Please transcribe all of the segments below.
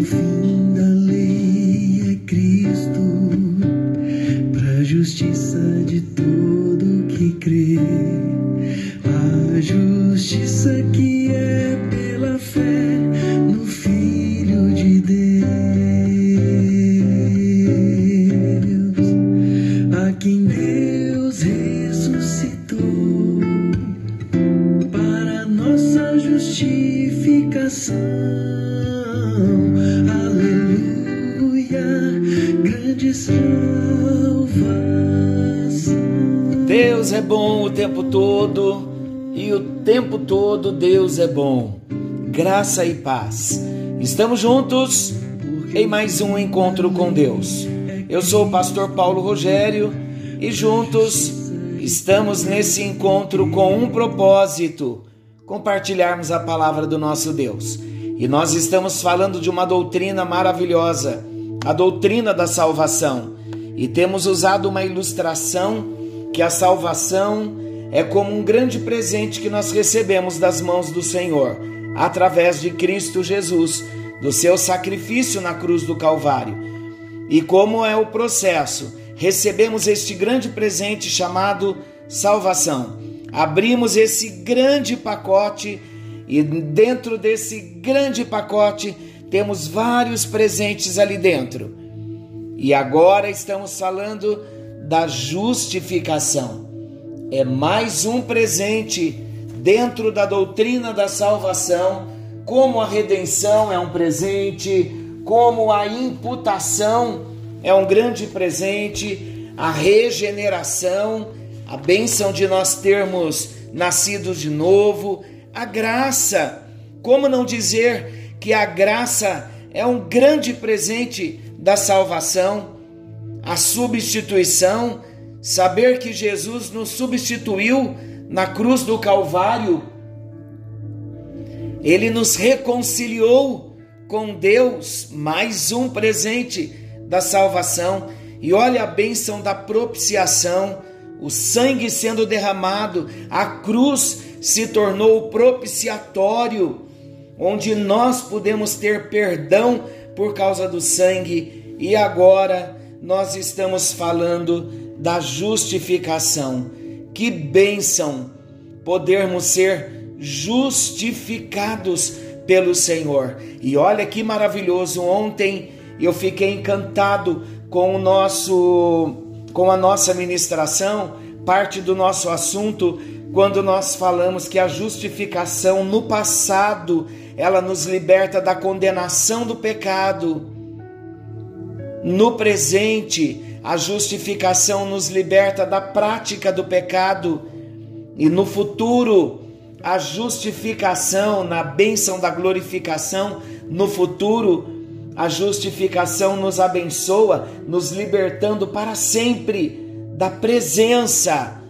o É bom. Graça e paz. Estamos juntos em mais um encontro com Deus. Eu sou o pastor Paulo Rogério e juntos estamos nesse encontro com um propósito: compartilharmos a palavra do nosso Deus. E nós estamos falando de uma doutrina maravilhosa, a doutrina da salvação. E temos usado uma ilustração que a salvação é como um grande presente que nós recebemos das mãos do Senhor, através de Cristo Jesus, do seu sacrifício na cruz do Calvário. E como é o processo? Recebemos este grande presente chamado salvação. Abrimos esse grande pacote e dentro desse grande pacote temos vários presentes ali dentro. E agora estamos falando da justificação. É mais um presente dentro da doutrina da salvação, como a redenção é um presente, como a imputação é um grande presente, a regeneração, a bênção de nós termos nascido de novo, a graça. Como não dizer que a graça é um grande presente da salvação? A substituição, saber que Jesus nos substituiu na cruz do Calvário, ele nos reconciliou com Deus, mais um presente da salvação. E olha a bênção da propiciação, o sangue sendo derramado, a cruz se tornou o propiciatório, onde nós podemos ter perdão por causa do sangue, e agora nós estamos falando da justificação. Que bênção podermos ser justificados pelo Senhor. E olha que maravilhoso, ontem eu fiquei encantado com o nosso com a nossa ministração, parte do nosso assunto quando nós falamos que a justificação no passado, ela nos liberta da condenação do pecado. No presente, a justificação nos liberta da prática do pecado. E no futuro, a justificação, na bênção da glorificação, no futuro, a justificação nos abençoa, nos libertando para sempre da presença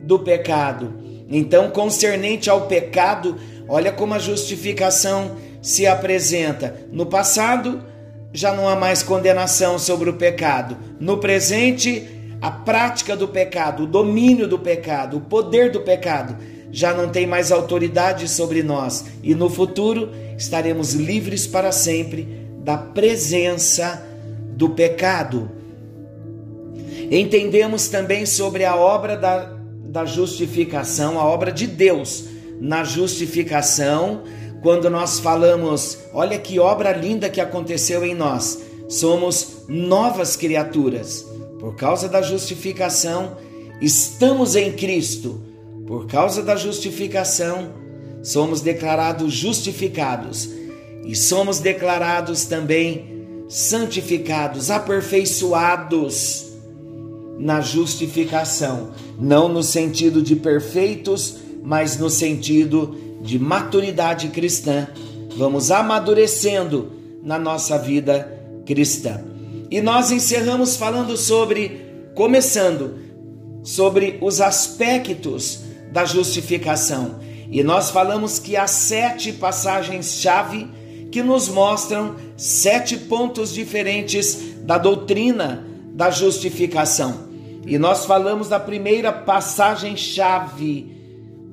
do pecado. Então, concernente ao pecado, olha como a justificação se apresenta. No passado, já não há mais condenação sobre o pecado. No presente, a prática do pecado, o domínio do pecado, o poder do pecado já não tem mais autoridade sobre nós. E no futuro, estaremos livres para sempre da presença do pecado. Entendemos também sobre a obra da, da justificação, a obra de Deus na justificação, quando nós falamos, olha que obra linda que aconteceu em nós, somos novas criaturas. Por causa da justificação, estamos em Cristo. Por causa da justificação, somos declarados justificados e somos declarados também santificados, aperfeiçoados na justificação, não no sentido de perfeitos, mas no sentido de maturidade cristã. Vamos amadurecendo na nossa vida cristã. E nós encerramos falando sobre, começando, sobre os aspectos da justificação. E nós falamos que há sete passagens-chave que nos mostram sete pontos diferentes da doutrina da justificação. E nós falamos da primeira passagem-chave,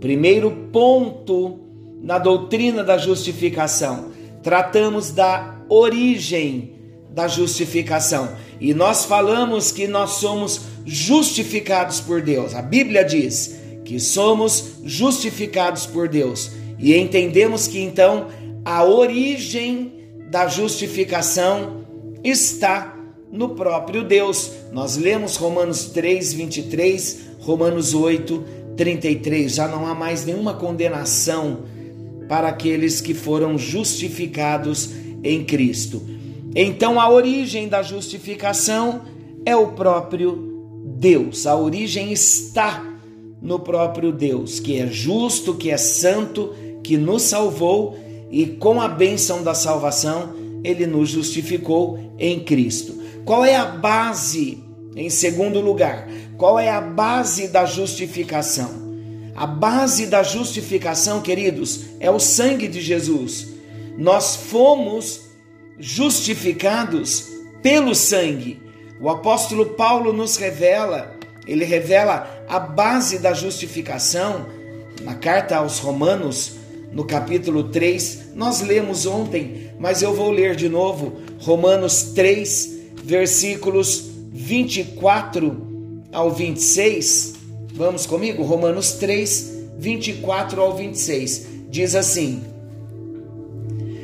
primeiro ponto na doutrina da justificação. Tratamos da origem da justificação. E nós falamos que nós somos justificados por Deus. A Bíblia diz que somos justificados por Deus. E entendemos que então a origem da justificação está no próprio Deus. Nós lemos Romanos 3, 23, Romanos 8, 33. Já não há mais nenhuma condenação para aqueles que foram justificados em Cristo. Então a origem da justificação é o próprio Deus. A origem está no próprio Deus, que é justo, que é santo, que nos salvou e com a bênção da salvação ele nos justificou em Cristo. Qual é a base, em segundo lugar, qual é a base da justificação? A base da justificação, queridos, é o sangue de Jesus. Nós fomos justificados pelo sangue. O apóstolo Paulo nos revela, ele revela a base da justificação na carta aos Romanos, no capítulo 3. Nós lemos ontem, mas eu vou ler de novo. Romanos 3, versículos 24 ao 26. Vamos comigo? Romanos 3, 24 ao 26. Diz assim: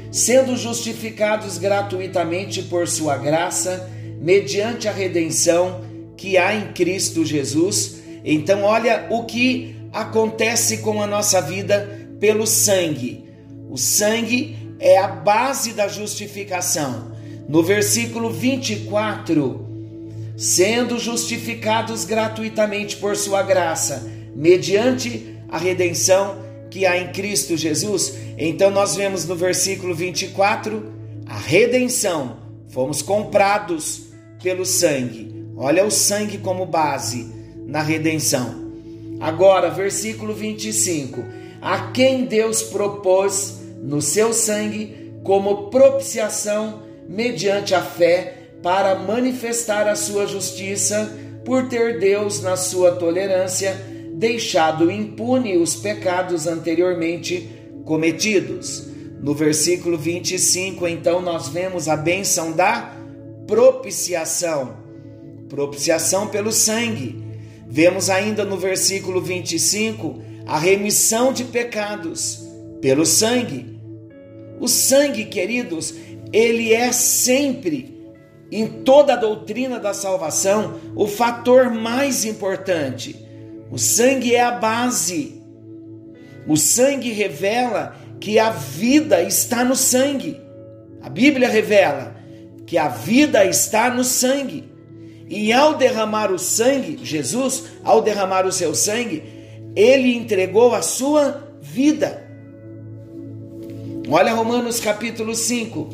Sendo justificados gratuitamente por Sua graça, mediante a redenção que há em Cristo Jesus. Então, olha o que acontece com a nossa vida pelo sangue. O sangue é a base da justificação. No versículo 24, sendo justificados gratuitamente por sua graça, mediante a redenção que há em Cristo Jesus. Então nós vemos no versículo 24 a redenção. Fomos comprados pelo sangue. Olha o sangue como base na redenção. Agora, versículo 25: A quem Deus propôs no seu sangue como propiciação mediante a fé para manifestar a sua justiça, por ter Deus, na sua tolerância, deixado impune os pecados anteriormente cometidos. No versículo 25, então, nós vemos a bênção da propiciação propiciação pelo sangue. Vemos ainda no versículo 25 a remissão de pecados pelo sangue. O sangue, queridos, ele é sempre em toda a doutrina da salvação, o fator mais importante. O sangue é a base. O sangue revela que a vida está no sangue. A Bíblia revela que a vida está no sangue. E ao derramar o sangue, Jesus, ao derramar o seu sangue, ele entregou a sua vida. Olha Romanos capítulo 5,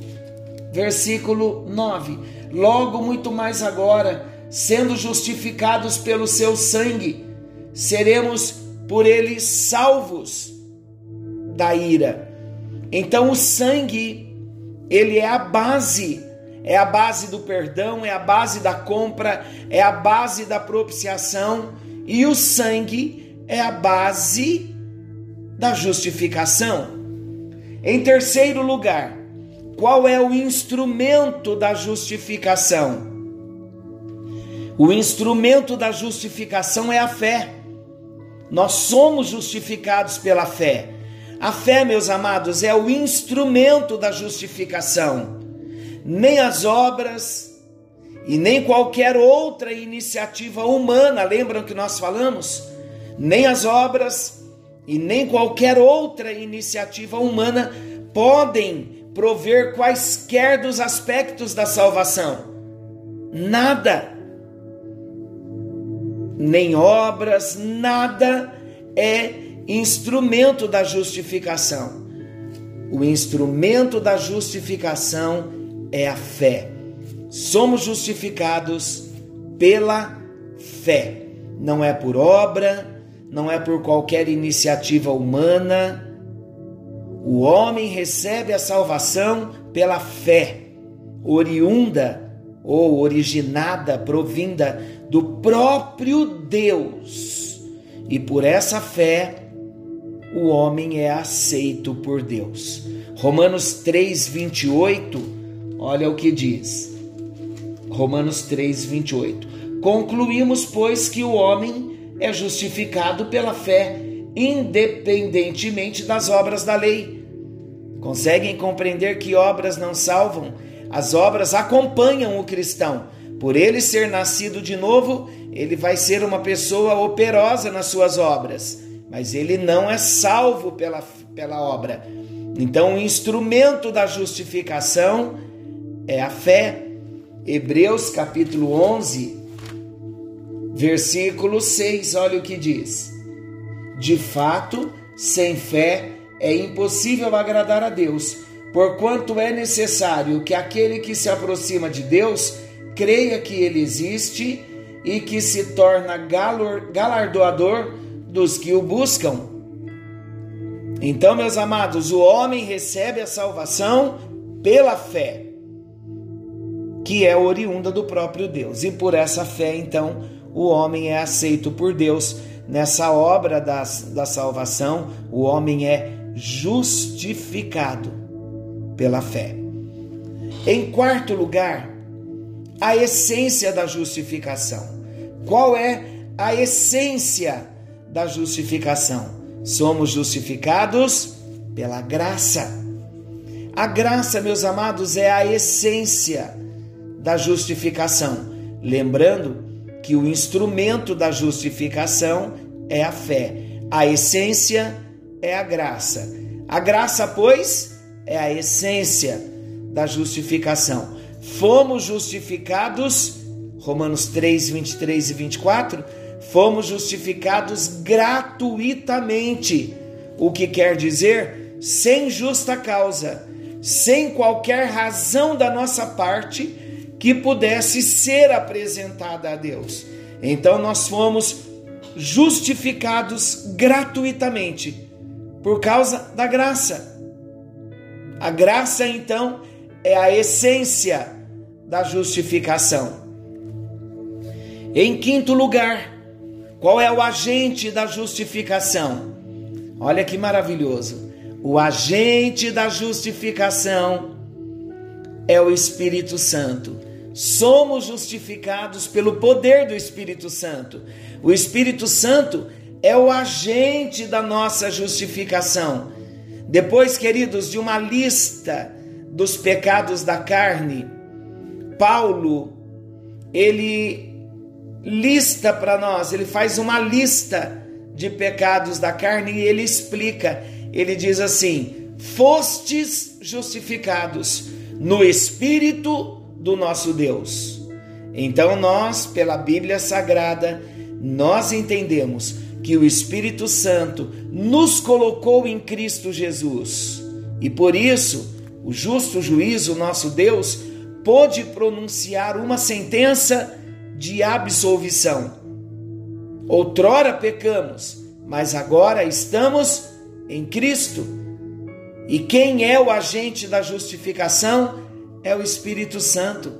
versículo 9 logo muito mais agora, sendo justificados pelo seu sangue, seremos por ele salvos da ira. Então o sangue, ele é a base, é a base do perdão, é a base da compra, é a base da propiciação, e o sangue é a base da justificação. Em terceiro lugar, qual é o instrumento da justificação? O instrumento da justificação é a fé. Nós somos justificados pela fé. A fé, meus amados, é o instrumento da justificação. Nem as obras e nem qualquer outra iniciativa humana, lembram que nós falamos? Nem as obras e nem qualquer outra iniciativa humana podem prover quaisquer dos aspectos da salvação. Nada, nem obras, nada é instrumento da justificação. O instrumento da justificação é a fé. Somos justificados pela fé. Não é por obra, não é por qualquer iniciativa humana, o homem recebe a salvação pela fé, oriunda ou originada, provinda do próprio Deus. E por essa fé, o homem é aceito por Deus. Romanos 3, 28, Olha o que diz. Romanos 3, 28. Concluímos, pois, que o homem é justificado pela fé, independentemente das obras da lei. Conseguem compreender que obras não salvam? As obras acompanham o cristão. Por ele ser nascido de novo, ele vai ser uma pessoa operosa nas suas obras, mas ele não é salvo pela, pela obra. Então, o instrumento da justificação é a fé. Hebreus capítulo 11, versículo 6, olha o que diz: De fato, sem fé é impossível agradar a Deus, porquanto é necessário que aquele que se aproxima de Deus creia que ele existe e que se torna galardoador dos que o buscam. Então, meus amados, o homem recebe a salvação pela fé, que é oriunda do próprio Deus, e por essa fé, então, o homem é aceito por Deus. Nessa obra da, da salvação, o homem é justificado pela fé. Em quarto lugar, a essência da justificação. Qual é a essência da justificação? Somos justificados pela graça. A graça, meus amados, é a essência da justificação. Lembrando que o instrumento da justificação é a fé, a essência é a graça. A graça, pois, é a essência da justificação. Fomos justificados, Romanos 3, 23 e 24, fomos justificados gratuitamente, o que quer dizer sem justa causa, sem qualquer razão da nossa parte que pudesse ser apresentada a Deus. Então nós fomos justificados gratuitamente por causa da graça. A graça então é a essência da justificação. Em quinto lugar, qual é o agente da justificação? Olha que maravilhoso. O agente da justificação é o Espírito Santo. Somos justificados pelo poder do Espírito Santo. O Espírito Santo é o agente da nossa justificação. Depois, queridos, de uma lista dos pecados da carne, Paulo, ele lista para nós, ele faz uma lista de pecados da carne e ele explica. Ele diz assim: Fostes justificados no Espírito do nosso Deus. Então, nós, pela Bíblia Sagrada, nós entendemos que o Espírito Santo nos colocou em Cristo Jesus. E por isso, o justo juiz, o nosso Deus, pôde pronunciar uma sentença de absolvição. Outrora pecamos, mas agora estamos em Cristo. E quem é o agente da justificação? É o Espírito Santo.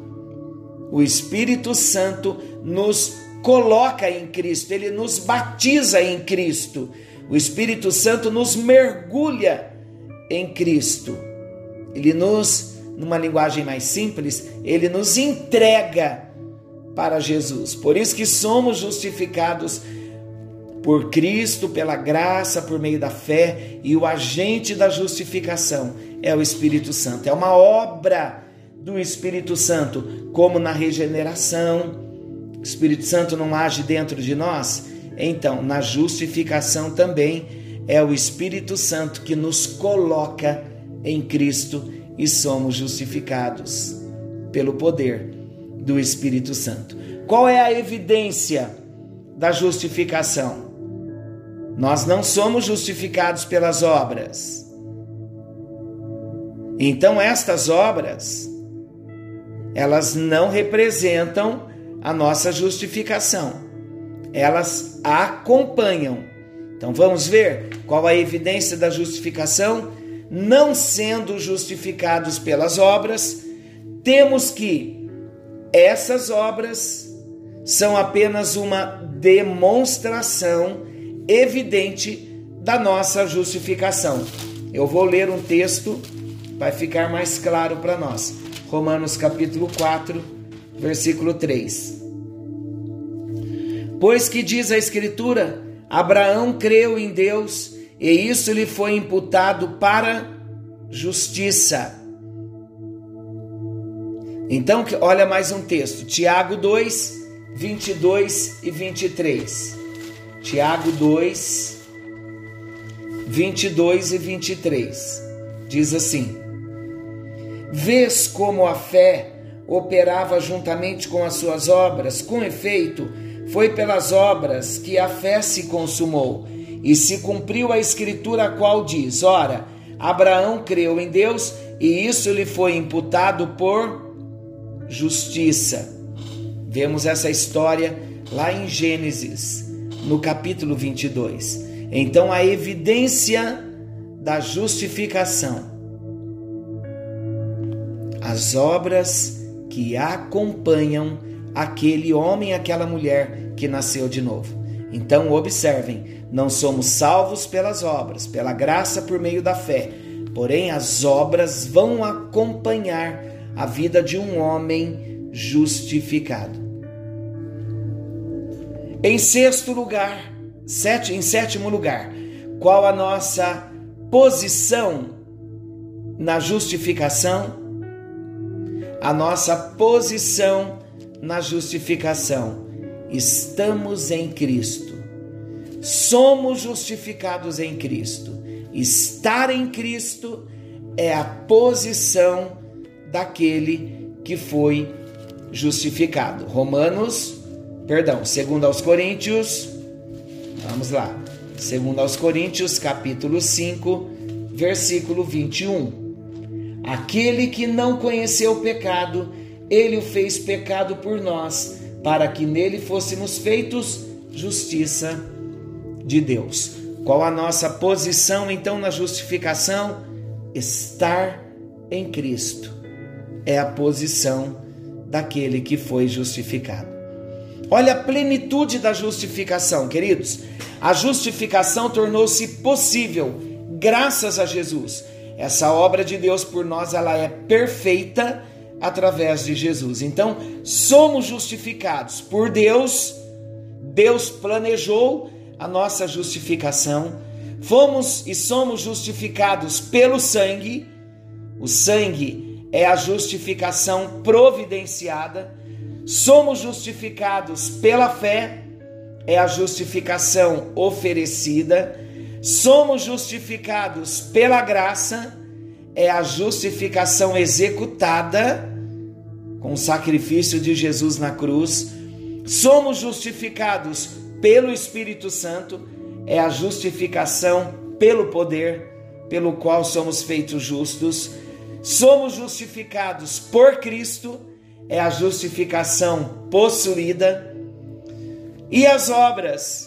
O Espírito Santo nos coloca em Cristo, ele nos batiza em Cristo. O Espírito Santo nos mergulha em Cristo. Ele nos numa linguagem mais simples, ele nos entrega para Jesus. Por isso que somos justificados por Cristo, pela graça, por meio da fé, e o agente da justificação é o Espírito Santo. É uma obra do Espírito Santo, como na regeneração. O Espírito Santo não age dentro de nós? Então, na justificação também é o Espírito Santo que nos coloca em Cristo e somos justificados pelo poder do Espírito Santo. Qual é a evidência da justificação? Nós não somos justificados pelas obras. Então estas obras elas não representam a nossa justificação. Elas acompanham. Então vamos ver qual a evidência da justificação? não sendo justificados pelas obras, temos que essas obras são apenas uma demonstração evidente da nossa justificação. Eu vou ler um texto, vai ficar mais claro para nós. Romanos capítulo 4, versículo 3. Pois que diz a Escritura: Abraão creu em Deus e isso lhe foi imputado para justiça. Então, olha mais um texto, Tiago 2, 22 e 23. Tiago 2, 22 e 23. Diz assim: Vês como a fé operava juntamente com as suas obras, com efeito, foi pelas obras que a fé se consumou, e se cumpriu a escritura a qual diz: Ora, Abraão creu em Deus, e isso lhe foi imputado por justiça. Vemos essa história lá em Gênesis, no capítulo 22. Então, a evidência da justificação as obras que acompanham aquele homem, aquela mulher que nasceu de novo. Então, observem: não somos salvos pelas obras, pela graça por meio da fé, porém, as obras vão acompanhar a vida de um homem justificado. Em sexto lugar, sete, em sétimo lugar, qual a nossa posição na justificação? A nossa posição na justificação. Estamos em Cristo. Somos justificados em Cristo. Estar em Cristo é a posição daquele que foi justificado. Romanos, perdão, segundo aos Coríntios, vamos lá. Segundo aos Coríntios, capítulo 5, versículo 21. Aquele que não conheceu o pecado, ele o fez pecado por nós, para que nele fôssemos feitos justiça de Deus. Qual a nossa posição então na justificação? Estar em Cristo. É a posição daquele que foi justificado. Olha a plenitude da justificação, queridos. A justificação tornou-se possível graças a Jesus. Essa obra de Deus por nós, ela é perfeita através de Jesus. Então, somos justificados por Deus. Deus planejou a nossa justificação. Fomos e somos justificados pelo sangue. O sangue é a justificação providenciada. Somos justificados pela fé, é a justificação oferecida somos justificados pela graça, é a justificação executada com o sacrifício de Jesus na cruz. Somos justificados pelo Espírito Santo, é a justificação pelo poder pelo qual somos feitos justos. Somos justificados por Cristo, é a justificação possuída. E as obras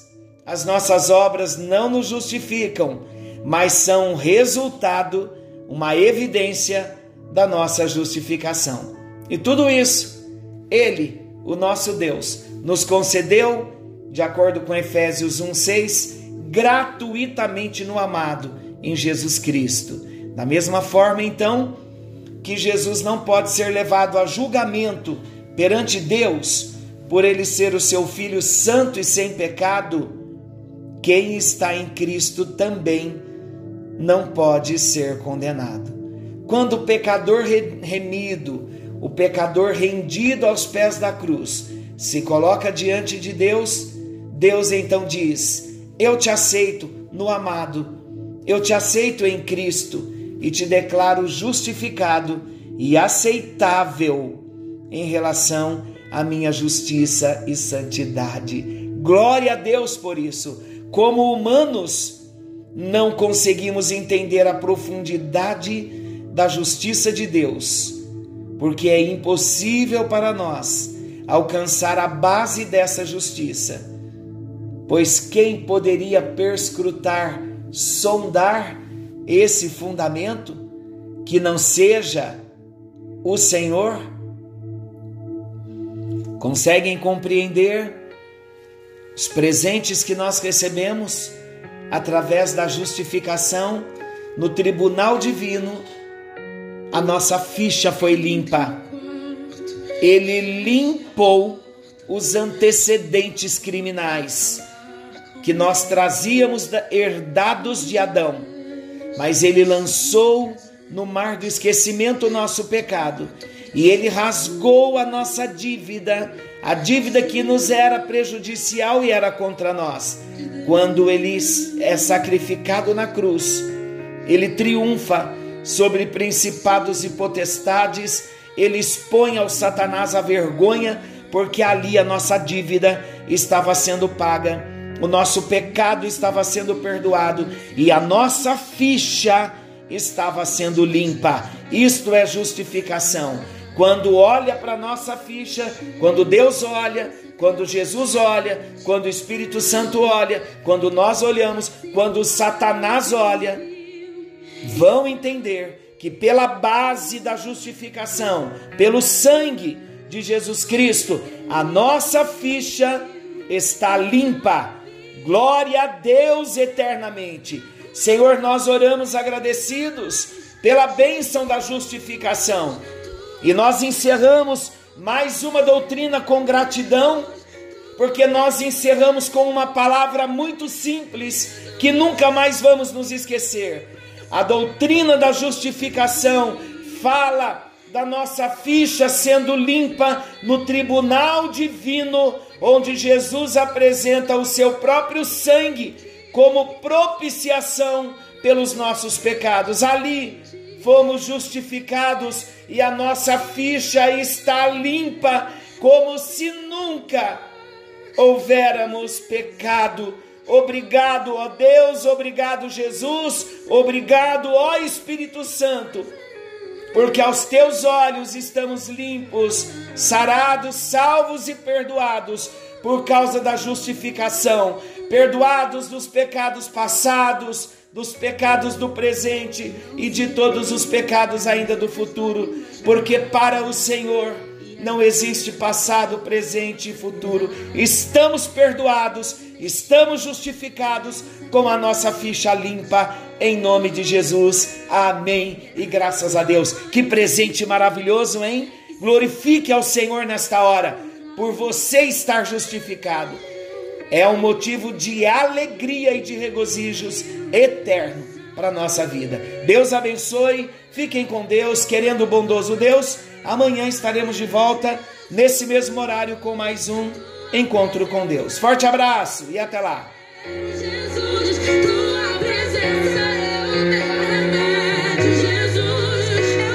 as nossas obras não nos justificam, mas são resultado, uma evidência da nossa justificação. E tudo isso, Ele, o nosso Deus, nos concedeu, de acordo com Efésios 1,6, gratuitamente no amado, em Jesus Cristo. Da mesma forma, então, que Jesus não pode ser levado a julgamento perante Deus, por ele ser o seu Filho santo e sem pecado quem está em Cristo também não pode ser condenado. Quando o pecador remido, o pecador rendido aos pés da cruz, se coloca diante de Deus, Deus então diz: Eu te aceito no amado, eu te aceito em Cristo e te declaro justificado e aceitável em relação à minha justiça e santidade. Glória a Deus por isso. Como humanos, não conseguimos entender a profundidade da justiça de Deus, porque é impossível para nós alcançar a base dessa justiça. Pois quem poderia perscrutar, sondar esse fundamento que não seja o Senhor? Conseguem compreender os presentes que nós recebemos através da justificação no tribunal divino, a nossa ficha foi limpa. Ele limpou os antecedentes criminais que nós trazíamos herdados de Adão, mas ele lançou no mar do esquecimento o nosso pecado e ele rasgou a nossa dívida, a dívida que nos era prejudicial e era contra nós. Quando ele é sacrificado na cruz, ele triunfa sobre principados e potestades, ele expõe ao Satanás a vergonha, porque ali a nossa dívida estava sendo paga, o nosso pecado estava sendo perdoado e a nossa ficha estava sendo limpa. Isto é justificação. Quando olha para nossa ficha, quando Deus olha, quando Jesus olha, quando o Espírito Santo olha, quando nós olhamos, quando Satanás olha, vão entender que pela base da justificação, pelo sangue de Jesus Cristo, a nossa ficha está limpa. Glória a Deus eternamente. Senhor, nós oramos agradecidos pela bênção da justificação. E nós encerramos mais uma doutrina com gratidão, porque nós encerramos com uma palavra muito simples que nunca mais vamos nos esquecer. A doutrina da justificação fala da nossa ficha sendo limpa no tribunal divino, onde Jesus apresenta o seu próprio sangue como propiciação pelos nossos pecados. Ali fomos justificados e a nossa ficha está limpa, como se nunca houvéramos pecado. Obrigado, ó Deus, obrigado, Jesus, obrigado, ó Espírito Santo, porque aos teus olhos estamos limpos, sarados, salvos e perdoados por causa da justificação, perdoados dos pecados passados, dos pecados do presente e de todos os pecados ainda do futuro, porque para o Senhor não existe passado, presente e futuro. Estamos perdoados, estamos justificados com a nossa ficha limpa, em nome de Jesus. Amém. E graças a Deus. Que presente maravilhoso, hein? Glorifique ao Senhor nesta hora, por você estar justificado. É um motivo de alegria e de regozijos eterno para a nossa vida. Deus abençoe, fiquem com Deus, querendo o bondoso Deus. Amanhã estaremos de volta nesse mesmo horário com mais um encontro com Deus. Forte abraço e até lá.